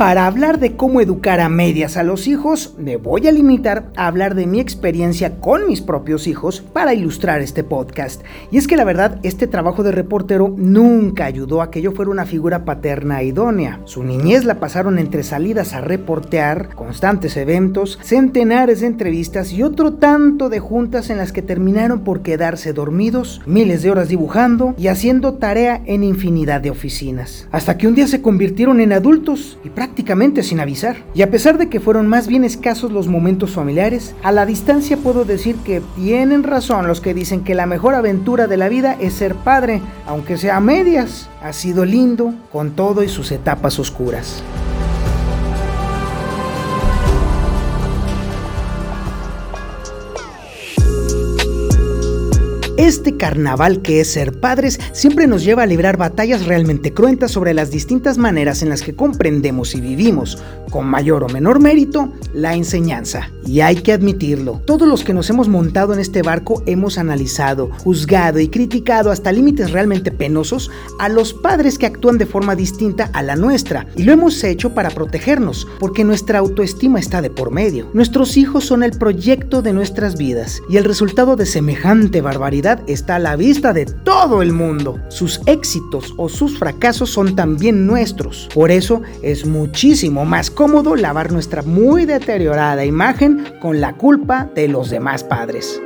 Para hablar de cómo educar a medias a los hijos, me voy a limitar a hablar de mi experiencia con mis propios hijos para ilustrar este podcast. Y es que la verdad, este trabajo de reportero nunca ayudó a que yo fuera una figura paterna idónea. Su niñez la pasaron entre salidas a reportear, constantes eventos, centenares de entrevistas y otro tanto de juntas en las que terminaron por quedarse dormidos, miles de horas dibujando y haciendo tarea en infinidad de oficinas. Hasta que un día se convirtieron en adultos y prácticamente sin avisar. Y a pesar de que fueron más bien escasos los momentos familiares, a la distancia puedo decir que tienen razón los que dicen que la mejor aventura de la vida es ser padre, aunque sea a medias. Ha sido lindo con todo y sus etapas oscuras. Este carnaval que es ser padres siempre nos lleva a librar batallas realmente cruentas sobre las distintas maneras en las que comprendemos y vivimos, con mayor o menor mérito, la enseñanza. Y hay que admitirlo, todos los que nos hemos montado en este barco hemos analizado, juzgado y criticado hasta límites realmente penosos a los padres que actúan de forma distinta a la nuestra. Y lo hemos hecho para protegernos, porque nuestra autoestima está de por medio. Nuestros hijos son el proyecto de nuestras vidas y el resultado de semejante barbaridad está a la vista de todo el mundo. Sus éxitos o sus fracasos son también nuestros. Por eso es muchísimo más cómodo lavar nuestra muy deteriorada imagen con la culpa de los demás padres.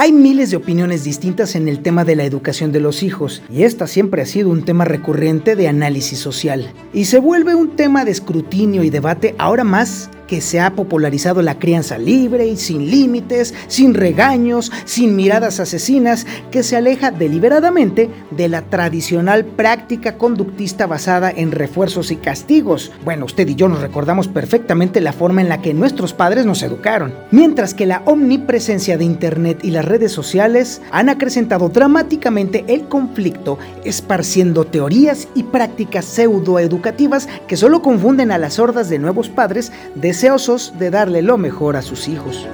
Hay miles de opiniones distintas en el tema de la educación de los hijos, y esta siempre ha sido un tema recurrente de análisis social. Y se vuelve un tema de escrutinio y debate ahora más que se ha popularizado la crianza libre y sin límites, sin regaños, sin miradas asesinas, que se aleja deliberadamente de la tradicional práctica conductista basada en refuerzos y castigos. Bueno, usted y yo nos recordamos perfectamente la forma en la que nuestros padres nos educaron. Mientras que la omnipresencia de Internet y las redes sociales han acrecentado dramáticamente el conflicto, esparciendo teorías y prácticas pseudoeducativas que solo confunden a las hordas de nuevos padres deseosos de darle lo mejor a sus hijos.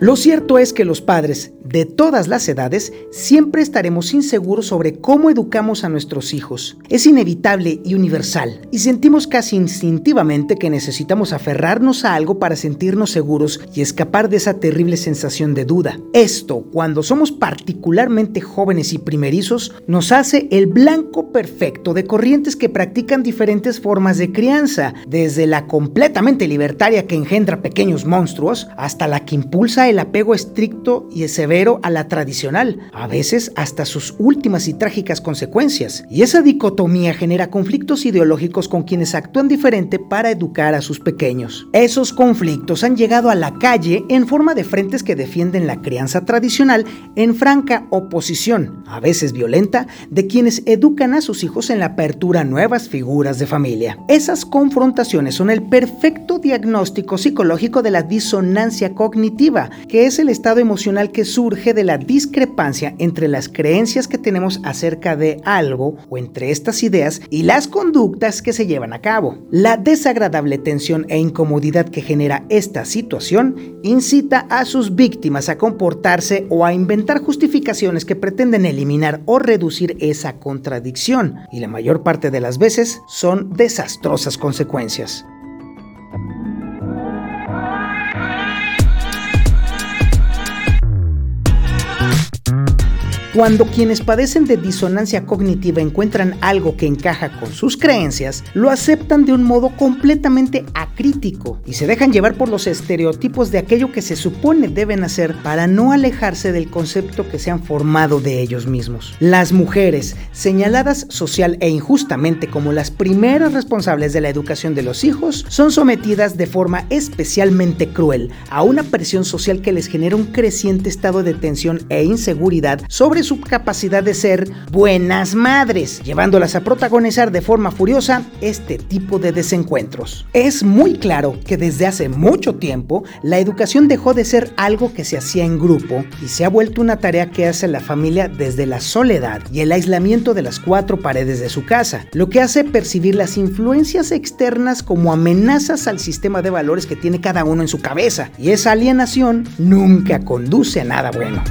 Lo cierto es que los padres de todas las edades, siempre estaremos inseguros sobre cómo educamos a nuestros hijos. Es inevitable y universal, y sentimos casi instintivamente que necesitamos aferrarnos a algo para sentirnos seguros y escapar de esa terrible sensación de duda. Esto, cuando somos particularmente jóvenes y primerizos, nos hace el blanco perfecto de corrientes que practican diferentes formas de crianza, desde la completamente libertaria que engendra pequeños monstruos, hasta la que impulsa el apego estricto y severo a la tradicional, a veces hasta sus últimas y trágicas consecuencias. Y esa dicotomía genera conflictos ideológicos con quienes actúan diferente para educar a sus pequeños. Esos conflictos han llegado a la calle en forma de frentes que defienden la crianza tradicional en franca oposición, a veces violenta, de quienes educan a sus hijos en la apertura a nuevas figuras de familia. Esas confrontaciones son el perfecto diagnóstico psicológico de la disonancia cognitiva, que es el estado emocional que surge surge de la discrepancia entre las creencias que tenemos acerca de algo o entre estas ideas y las conductas que se llevan a cabo. La desagradable tensión e incomodidad que genera esta situación incita a sus víctimas a comportarse o a inventar justificaciones que pretenden eliminar o reducir esa contradicción y la mayor parte de las veces son desastrosas consecuencias. Cuando quienes padecen de disonancia cognitiva encuentran algo que encaja con sus creencias, lo aceptan de un modo completamente acrítico y se dejan llevar por los estereotipos de aquello que se supone deben hacer para no alejarse del concepto que se han formado de ellos mismos. Las mujeres, señaladas social e injustamente como las primeras responsables de la educación de los hijos, son sometidas de forma especialmente cruel a una presión social que les genera un creciente estado de tensión e inseguridad sobre su capacidad de ser buenas madres, llevándolas a protagonizar de forma furiosa este tipo de desencuentros. Es muy claro que desde hace mucho tiempo la educación dejó de ser algo que se hacía en grupo y se ha vuelto una tarea que hace la familia desde la soledad y el aislamiento de las cuatro paredes de su casa, lo que hace percibir las influencias externas como amenazas al sistema de valores que tiene cada uno en su cabeza, y esa alienación nunca conduce a nada bueno.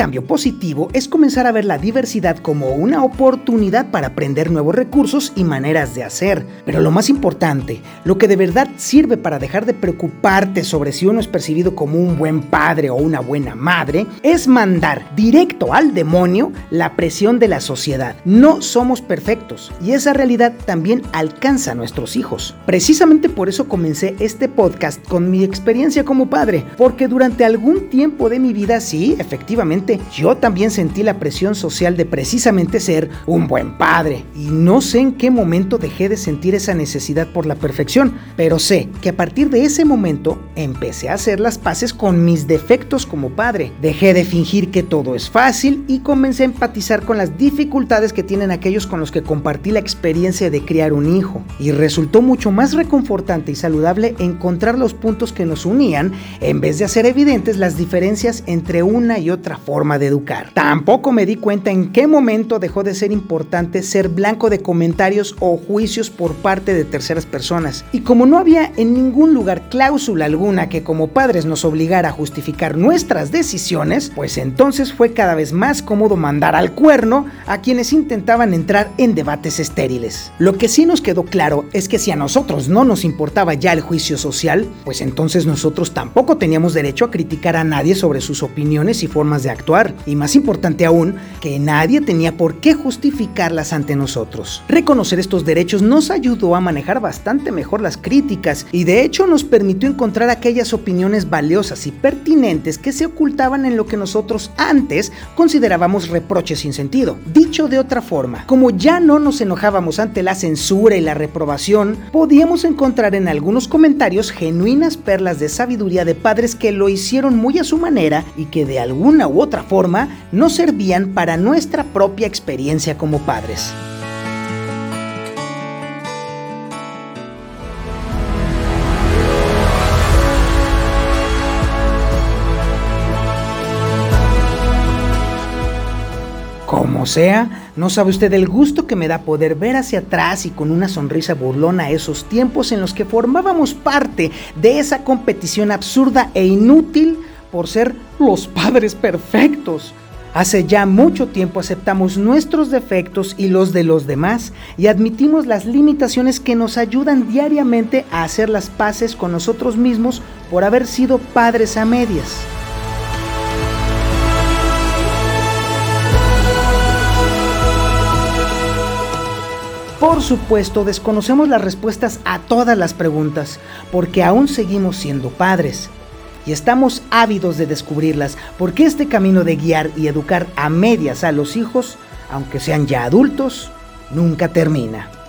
Cambio positivo es comenzar a ver la diversidad como una oportunidad para aprender nuevos recursos y maneras de hacer. Pero lo más importante, lo que de verdad sirve para dejar de preocuparte sobre si uno es percibido como un buen padre o una buena madre, es mandar directo al demonio la presión de la sociedad. No somos perfectos y esa realidad también alcanza a nuestros hijos. Precisamente por eso comencé este podcast con mi experiencia como padre, porque durante algún tiempo de mi vida sí, efectivamente, yo también sentí la presión social de precisamente ser un buen padre. Y no sé en qué momento dejé de sentir esa necesidad por la perfección, pero sé que a partir de ese momento empecé a hacer las paces con mis defectos como padre. Dejé de fingir que todo es fácil y comencé a empatizar con las dificultades que tienen aquellos con los que compartí la experiencia de criar un hijo. Y resultó mucho más reconfortante y saludable encontrar los puntos que nos unían en vez de hacer evidentes las diferencias entre una y otra forma de educar. Tampoco me di cuenta en qué momento dejó de ser importante ser blanco de comentarios o juicios por parte de terceras personas. Y como no había en ningún lugar cláusula alguna que como padres nos obligara a justificar nuestras decisiones, pues entonces fue cada vez más cómodo mandar al cuerno a quienes intentaban entrar en debates estériles. Lo que sí nos quedó claro es que si a nosotros no nos importaba ya el juicio social, pues entonces nosotros tampoco teníamos derecho a criticar a nadie sobre sus opiniones y formas de actuar, y más importante aún, que nadie tenía por qué justificarlas ante nosotros. Reconocer estos derechos nos ayudó a manejar bastante mejor las críticas y de hecho nos permitió encontrar aquellas opiniones valiosas y pertinentes que se ocultaban en lo que nosotros antes considerábamos reproches sin sentido. Dicho de otra forma, como ya no nos enojábamos ante la censura y la reprobación, podíamos encontrar en algunos comentarios genuinas perlas de sabiduría de padres que lo hicieron muy a su manera y que de alguna u otra forma nos servían para nuestra propia experiencia como padres. Como sea, no sabe usted el gusto que me da poder ver hacia atrás y con una sonrisa burlona esos tiempos en los que formábamos parte de esa competición absurda e inútil por ser los padres perfectos. Hace ya mucho tiempo aceptamos nuestros defectos y los de los demás y admitimos las limitaciones que nos ayudan diariamente a hacer las paces con nosotros mismos por haber sido padres a medias. Por supuesto, desconocemos las respuestas a todas las preguntas, porque aún seguimos siendo padres y estamos ávidos de descubrirlas, porque este camino de guiar y educar a medias a los hijos, aunque sean ya adultos, nunca termina.